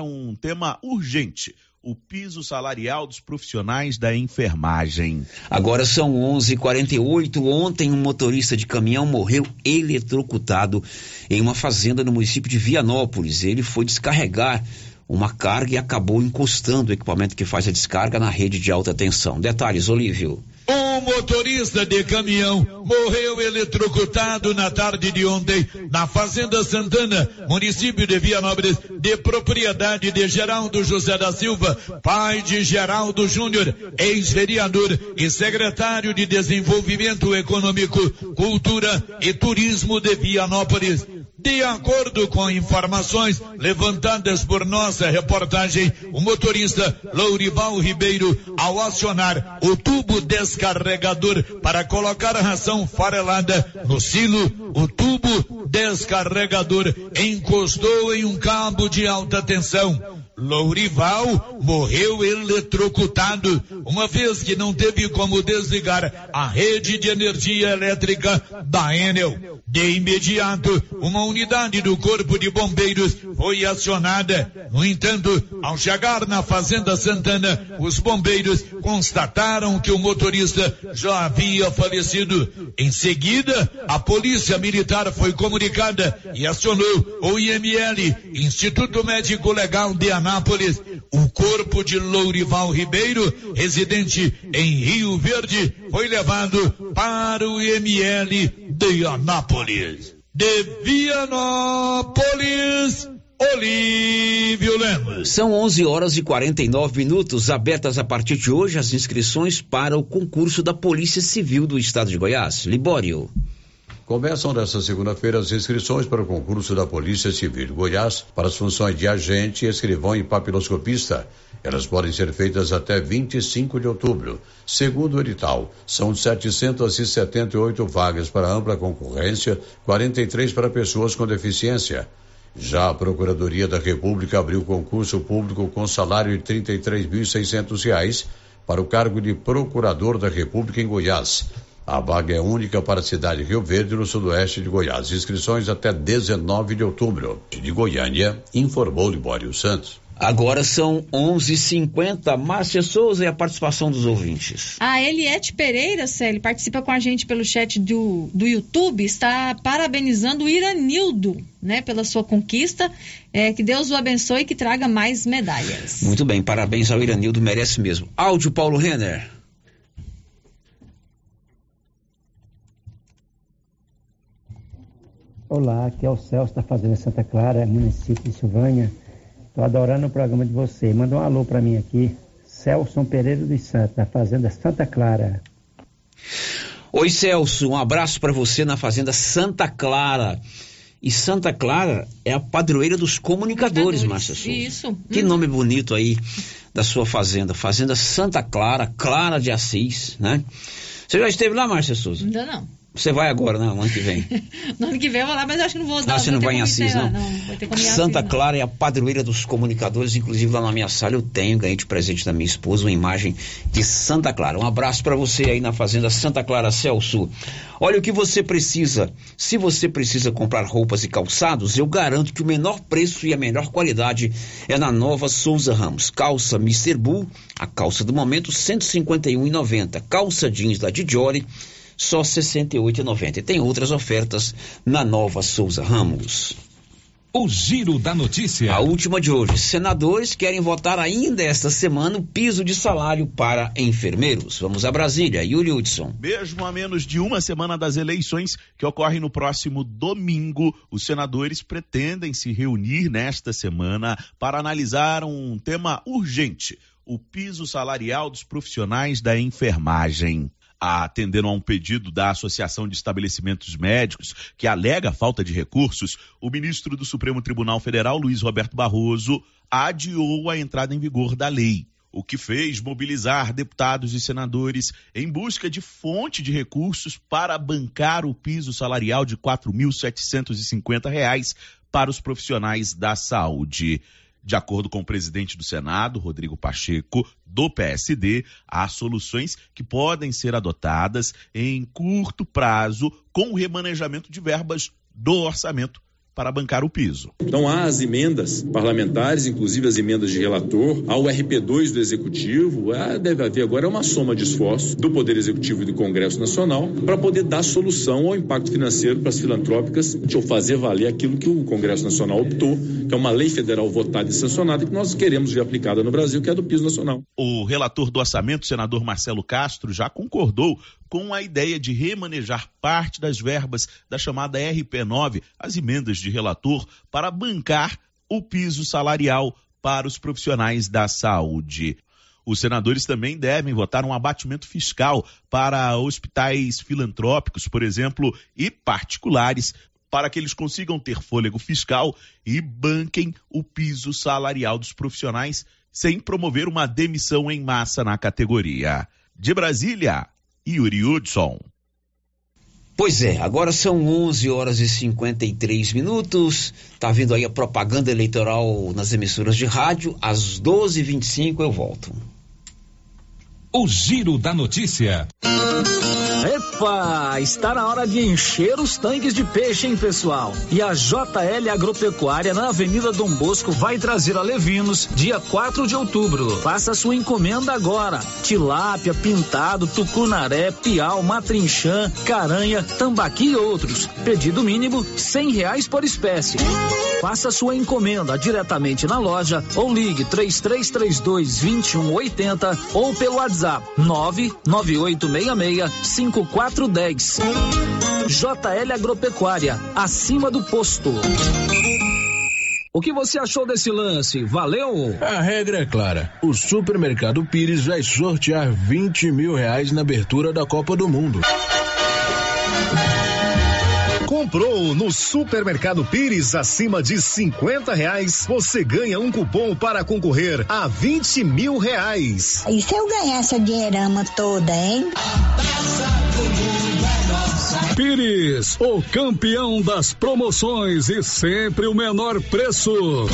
um tema urgente. O piso salarial dos profissionais da enfermagem. Agora são 11:48. Ontem um motorista de caminhão morreu eletrocutado em uma fazenda no município de Vianópolis. Ele foi descarregar uma carga e acabou encostando o equipamento que faz a descarga na rede de alta tensão. Detalhes, Olívio. Um motorista de caminhão morreu eletrocutado na tarde de ontem na Fazenda Santana, município de Vianópolis, de propriedade de Geraldo José da Silva, pai de Geraldo Júnior, ex-vereador e secretário de Desenvolvimento Econômico, Cultura e Turismo de Vianópolis. De acordo com informações levantadas por nossa reportagem, o motorista Lourival Ribeiro, ao acionar o tubo descarregador para colocar a ração farelada no silo, o tubo descarregador encostou em um cabo de alta tensão. Lourival morreu eletrocutado, uma vez que não teve como desligar a rede de energia elétrica da Enel. De imediato, uma unidade do Corpo de Bombeiros foi acionada. No entanto, ao chegar na Fazenda Santana, os bombeiros constataram que o motorista já havia falecido. Em seguida, a Polícia Militar foi comunicada e acionou o IML, Instituto Médico Legal de Anápolis. O corpo de Lourival Ribeiro, residente em Rio Verde, foi levado para o IML de Anápolis. De Vianópolis, Olívio Lemos. São 11 horas e 49 minutos, abertas a partir de hoje as inscrições para o concurso da Polícia Civil do Estado de Goiás. Libório. Começam nesta segunda-feira as inscrições para o concurso da Polícia Civil de Goiás para as funções de agente, escrivão e papiloscopista. Elas podem ser feitas até 25 de outubro. Segundo o edital, são 778 vagas para ampla concorrência, 43 para pessoas com deficiência. Já a Procuradoria da República abriu concurso público com salário de 33.600 reais para o cargo de Procurador da República em Goiás. A vaga é única para a cidade de Rio Verde, no sudoeste de Goiás. Inscrições até 19 de outubro. De Goiânia, informou Libório Santos. Agora são 11:50. Márcia Souza e a participação dos ouvintes. A Eliette Pereira, Célio, participa com a gente pelo chat do, do YouTube, está parabenizando o Iranildo, né, pela sua conquista. É, que Deus o abençoe e que traga mais medalhas. Muito bem, parabéns ao Iranildo, merece mesmo. Áudio Paulo Renner. Olá, aqui é o Celso da Fazenda Santa Clara, município de Silvânia. Tô adorando o programa de você. Manda um alô para mim aqui. Celso Pereira dos Santos, da Fazenda Santa Clara. Oi, Celso, um abraço para você na Fazenda Santa Clara. E Santa Clara é a padroeira dos comunicadores, Márcia Souza. Isso. Que nome bonito aí da sua fazenda. Fazenda Santa Clara, Clara de Assis, né? Você já esteve lá, Márcia Souza? Ainda não. Você vai agora, né? Ano que vem. No ano que vem eu vou lá, mas eu acho que não vou dar. Ah, você não vai em Assis, não? Não, Santa Assis, não. Clara é a padroeira dos comunicadores, inclusive lá na minha sala eu tenho, ganhei de presente da minha esposa, uma imagem de Santa Clara. Um abraço para você aí na Fazenda Santa Clara Celso. Olha o que você precisa. Se você precisa comprar roupas e calçados, eu garanto que o menor preço e a melhor qualidade é na Nova Souza Ramos. Calça Mr. Bull, a calça do momento, R$ 151,90. Calça jeans da Didiore, só R$ 68,90. E tem outras ofertas na Nova Souza Ramos. O Giro da Notícia. A última de hoje. Senadores querem votar ainda esta semana o piso de salário para enfermeiros. Vamos a Brasília. Yuri Hudson. Mesmo a menos de uma semana das eleições, que ocorrem no próximo domingo, os senadores pretendem se reunir nesta semana para analisar um tema urgente: o piso salarial dos profissionais da enfermagem. Atendendo a um pedido da Associação de Estabelecimentos Médicos, que alega falta de recursos, o ministro do Supremo Tribunal Federal, Luiz Roberto Barroso, adiou a entrada em vigor da lei o que fez mobilizar deputados e senadores em busca de fonte de recursos para bancar o piso salarial de R$ 4.750 para os profissionais da saúde. De acordo com o presidente do Senado, Rodrigo Pacheco, do PSD, há soluções que podem ser adotadas em curto prazo com o remanejamento de verbas do orçamento para bancar o piso. Então há as emendas parlamentares, inclusive as emendas de relator, ao RP2 do Executivo, deve haver agora uma soma de esforços do Poder Executivo e do Congresso Nacional para poder dar solução ao impacto financeiro para as filantrópicas ou fazer valer aquilo que o Congresso Nacional optou, que é uma lei federal votada e sancionada que nós queremos ver aplicada no Brasil, que é a do piso nacional. O relator do orçamento, senador Marcelo Castro, já concordou com a ideia de remanejar parte das verbas da chamada RP9, as emendas de relator, para bancar o piso salarial para os profissionais da saúde. Os senadores também devem votar um abatimento fiscal para hospitais filantrópicos, por exemplo, e particulares, para que eles consigam ter fôlego fiscal e banquem o piso salarial dos profissionais sem promover uma demissão em massa na categoria. De Brasília, Yuri Hudson. Pois é, agora são 11 horas e 53 minutos. Tá vindo aí a propaganda eleitoral nas emissoras de rádio. Às 12h25 eu volto. O Giro da Notícia. Epa, está na hora de encher os tanques de peixe, hein, pessoal? E a JL Agropecuária na Avenida Dom Bosco vai trazer a Levinos dia 4 de outubro. Faça sua encomenda agora. Tilápia, pintado, tucunaré, piau, matrinchã, caranha, tambaqui e outros. Pedido mínimo cem reais por espécie. Faça sua encomenda diretamente na loja ou ligue 3332 2180 ou pelo WhatsApp 99866 5410. JL Agropecuária, acima do posto. O que você achou desse lance? Valeu? A regra é clara. O supermercado Pires vai sortear 20 mil reais na abertura da Copa do Mundo. Comprou no Supermercado Pires acima de 50 reais, você ganha um cupom para concorrer a 20 mil reais. E se eu ganhar essa dinheirama toda, hein? Pires, o campeão das promoções e sempre o menor preço.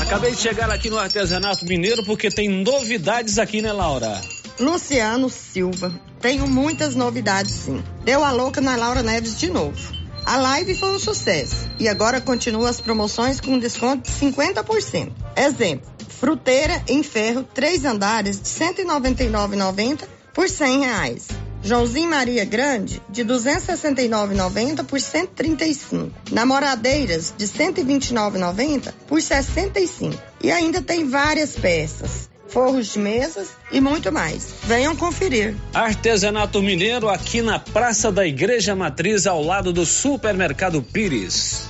Acabei de chegar aqui no Artesanato Mineiro porque tem novidades aqui, né, Laura? Luciano Silva. Tenho muitas novidades, sim. Deu a louca na Laura Neves de novo. A live foi um sucesso e agora continua as promoções com desconto de 50%. Exemplo: fruteira em ferro, três andares de R$ 199,90 por 100 reais. Joãozinho Maria Grande, de 269,90 por 135. Namoradeiras, de 129,90 por 65. E ainda tem várias peças forros de mesas e muito mais. Venham conferir. Artesanato Mineiro aqui na Praça da Igreja Matriz, ao lado do Supermercado Pires.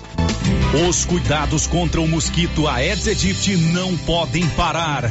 Os cuidados contra o mosquito Aedes aegypti não podem parar.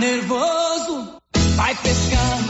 Nervoso? Vai pescando.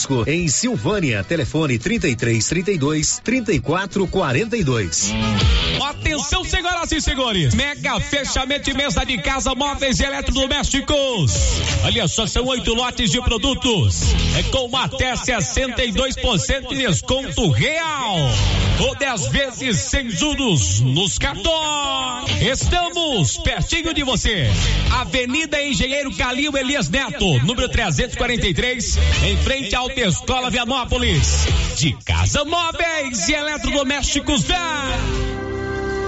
em Silvânia. Telefone 33 32 34 42. Atenção, senhoras e senhores. Mega fechamento de mesa de casa, móveis e eletrodomésticos. Olha só, são oito lotes de produtos. É com até 62% de desconto real. Ou 10 vezes sem juros nos cartões. Estamos pertinho de você. Avenida Engenheiro Calil Elias Neto, número 343, em frente ao Escola Vianópolis. De casa móveis e eletrodomésticos da.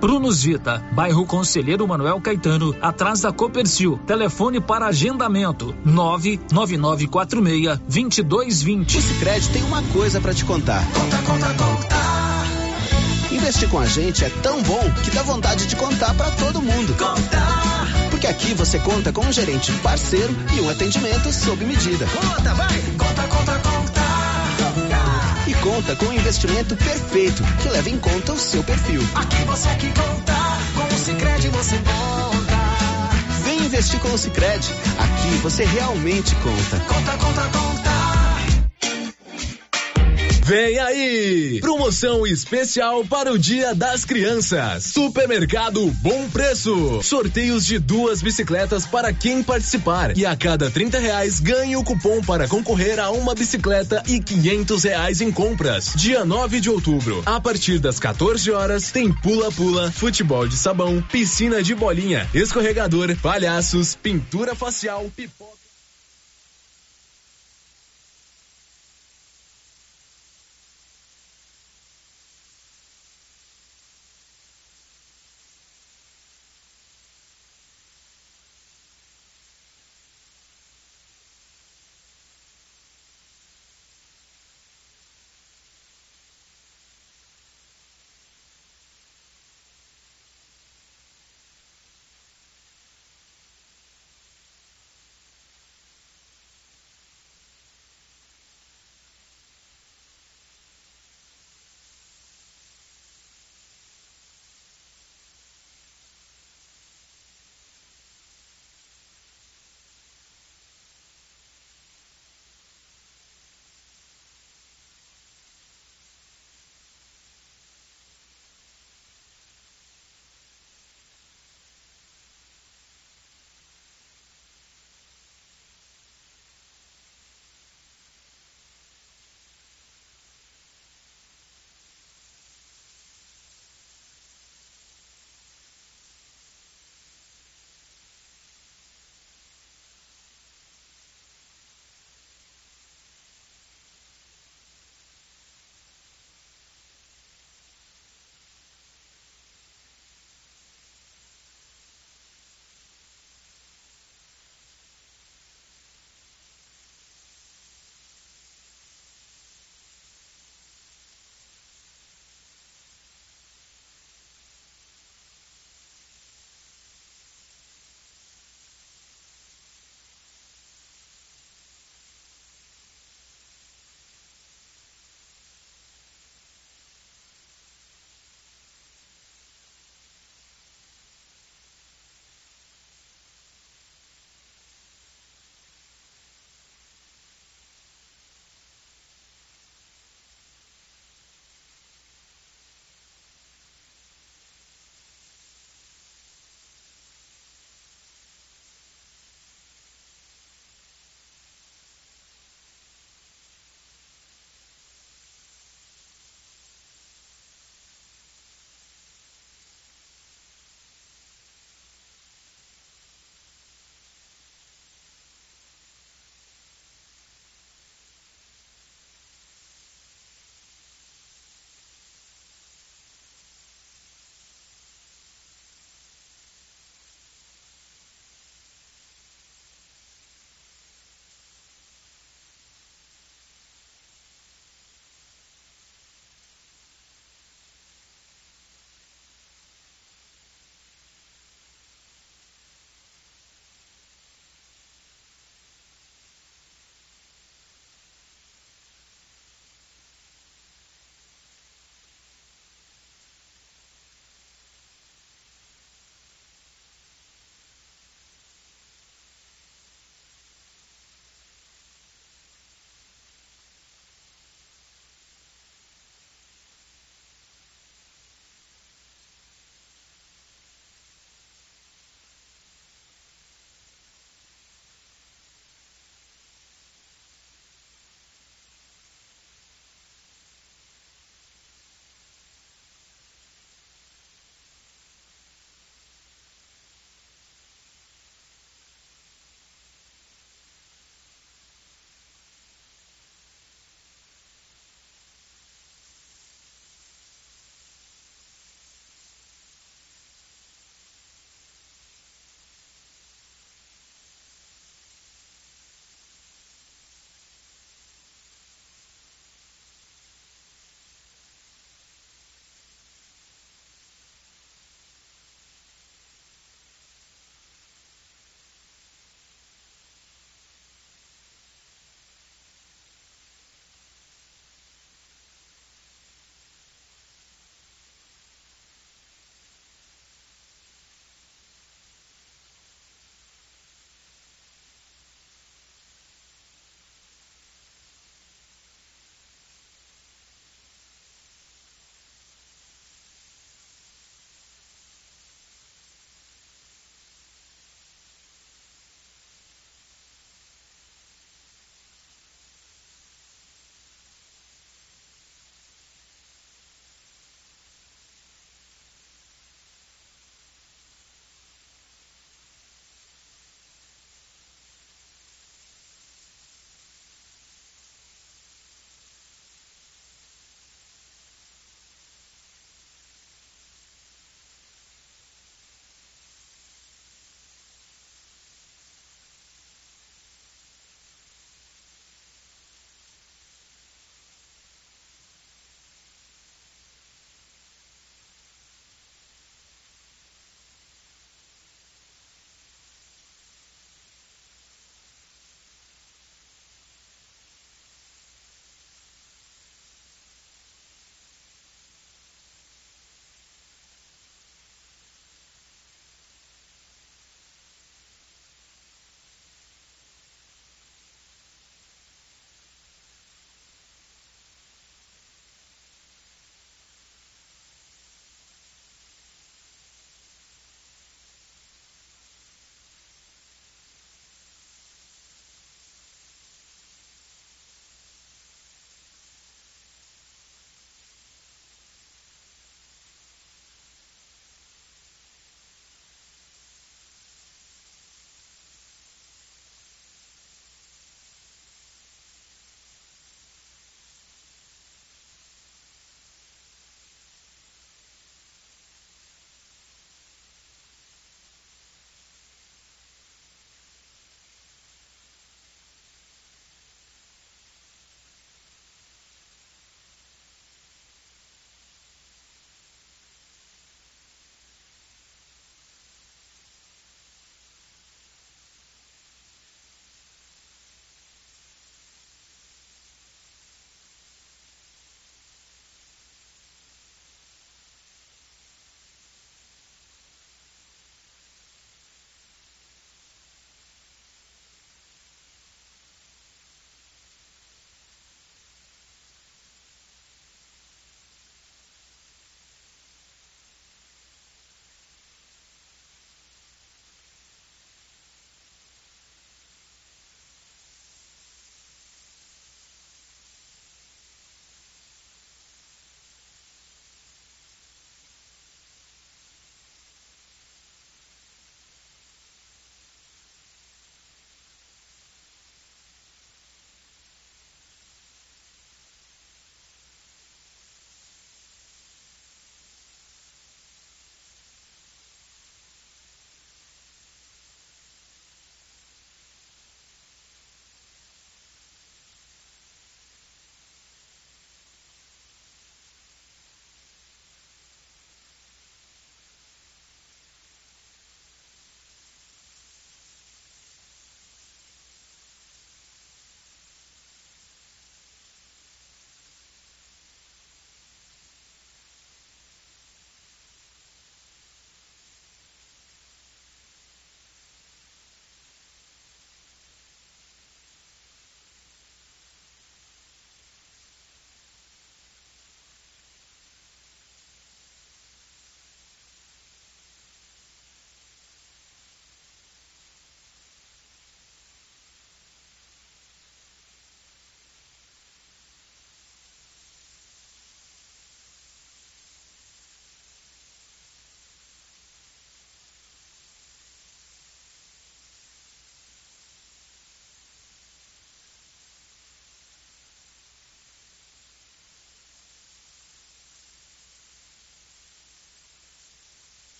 Prunus Vita, bairro Conselheiro Manuel Caetano, atrás da Copercil. Telefone para agendamento: 99946 2220. O Sicredi tem uma coisa para te contar. Conta, conta, conta. Investir com a gente é tão bom que dá vontade de contar para todo mundo. Contar. Porque aqui você conta com um gerente parceiro e um atendimento sob medida. Conta, vai. Conta, conta, conta. Conta com um investimento perfeito que leva em conta o seu perfil. Aqui você que conta, com o Sicredi você conta. investir com o Sicredi. Aqui você realmente conta. Conta, conta, conta. Vem aí! Promoção especial para o Dia das Crianças. Supermercado Bom Preço. Sorteios de duas bicicletas para quem participar. E a cada 30 reais ganhe o cupom para concorrer a uma bicicleta e 500 reais em compras. Dia 9 de outubro, a partir das 14 horas, tem pula-pula, futebol de sabão, piscina de bolinha, escorregador, palhaços, pintura facial, pipoca.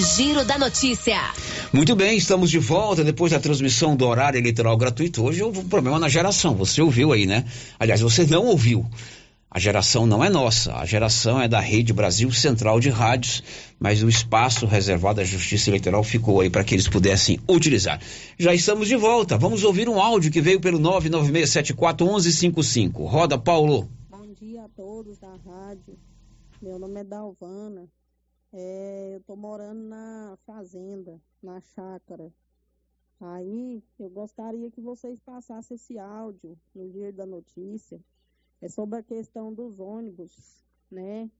Giro da Notícia. Muito bem, estamos de volta depois da transmissão do horário eleitoral gratuito. Hoje houve um problema na geração. Você ouviu aí, né? Aliás, você não ouviu. A geração não é nossa, a geração é da Rede Brasil Central de Rádios, mas o espaço reservado à Justiça Eleitoral ficou aí para que eles pudessem utilizar. Já estamos de volta, vamos ouvir um áudio que veio pelo 996741155. Roda, Paulo. Bom dia a todos da rádio. Meu nome é Dalvana. É, eu tô morando na fazenda, na chácara. Aí eu gostaria que vocês passassem esse áudio no dia da notícia. É sobre a questão dos ônibus, né?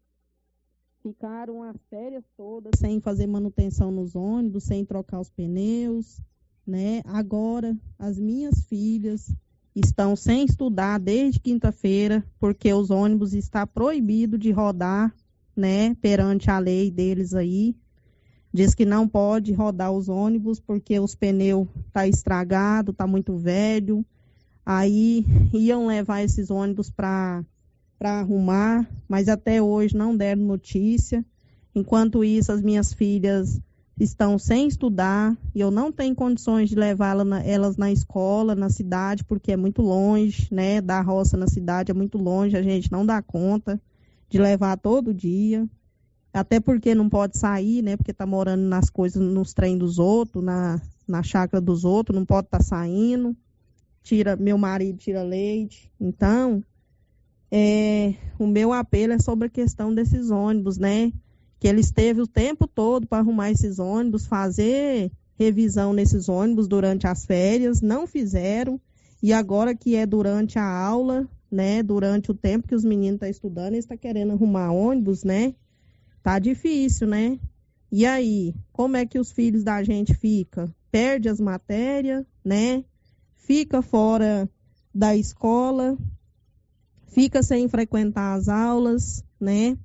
Ficaram as férias todas sem fazer manutenção nos ônibus, sem trocar os pneus, né? Agora as minhas filhas estão sem estudar desde quinta-feira, porque os ônibus está proibido de rodar né, perante a lei deles aí. Diz que não pode rodar os ônibus porque os pneus tá estragado, tá muito velho. Aí iam levar esses ônibus para para arrumar, mas até hoje não deram notícia. Enquanto isso, as minhas filhas estão sem estudar e eu não tenho condições de levá-las na, elas na escola, na cidade, porque é muito longe, né? Da roça na cidade é muito longe, a gente não dá conta de levar todo dia. Até porque não pode sair, né? Porque tá morando nas coisas, nos trem dos outros, na, na chácara dos outros, não pode estar tá saindo. Tira, meu marido tira leite. Então, é, o meu apelo é sobre a questão desses ônibus, né? Que eles teve o tempo todo para arrumar esses ônibus, fazer revisão nesses ônibus durante as férias, não fizeram. E agora que é durante a aula, né? Durante o tempo que os meninos estão tá estudando, eles estão tá querendo arrumar ônibus, né? Tá difícil, né? E aí, como é que os filhos da gente fica? Perde as matérias, né? Fica fora da escola, fica sem frequentar as aulas, né?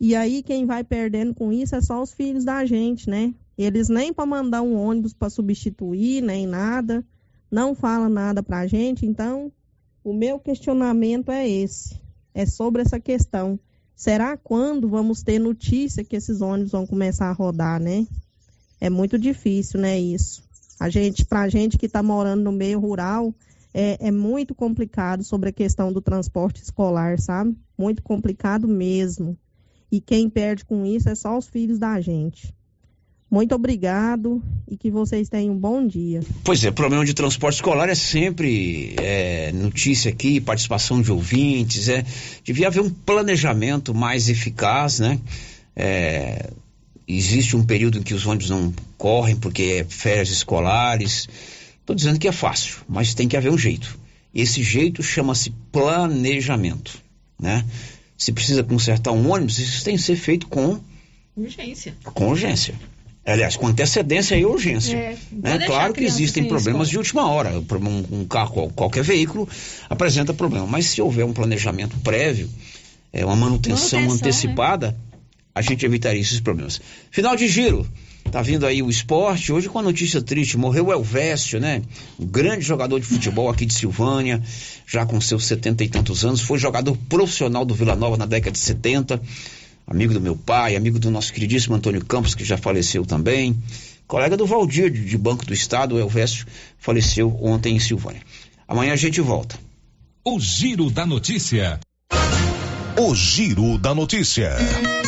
E aí quem vai perdendo com isso é só os filhos da gente, né? Eles nem para mandar um ônibus para substituir, nem nada, não fala nada pra gente, então o meu questionamento é esse, é sobre essa questão. Será quando vamos ter notícia que esses ônibus vão começar a rodar, né? É muito difícil, né, isso. A gente, pra gente que está morando no meio rural, é, é muito complicado sobre a questão do transporte escolar, sabe? Muito complicado mesmo. E quem perde com isso é só os filhos da gente. Muito obrigado e que vocês tenham um bom dia. Pois é, problema de transporte escolar é sempre é, notícia aqui, participação de ouvintes, é, devia haver um planejamento mais eficaz, né? É, existe um período em que os ônibus não correm porque é férias escolares. Estou dizendo que é fácil, mas tem que haver um jeito. Esse jeito chama-se planejamento, né? Se precisa consertar um ônibus, isso tem que ser feito com urgência. Com urgência. Aliás, com antecedência e urgência. É, né? Claro que existem problemas de última hora. Um, um, carro, qualquer veículo apresenta problema. Mas se houver um planejamento prévio, é, uma manutenção, manutenção antecipada, né? a gente evitaria esses problemas. Final de giro. Tá vindo aí o esporte. Hoje com a notícia triste, morreu o Elvésio, né? Um grande jogador de futebol aqui de Silvânia, já com seus setenta e tantos anos. Foi jogador profissional do Vila Nova na década de 70 amigo do meu pai, amigo do nosso queridíssimo Antônio Campos, que já faleceu também, colega do Valdir, de, Banco do Estado, o Elvésio, faleceu ontem em Silvânia. Amanhã a gente volta. O Giro da Notícia. O Giro da Notícia.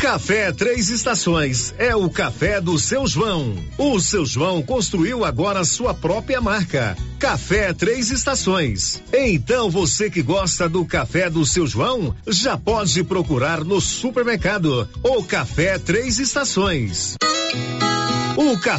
Café Três Estações é o café do seu João. O seu João construiu agora sua própria marca. Café Três Estações. Então você que gosta do café do seu João, já pode procurar no supermercado o Café Três Estações. O café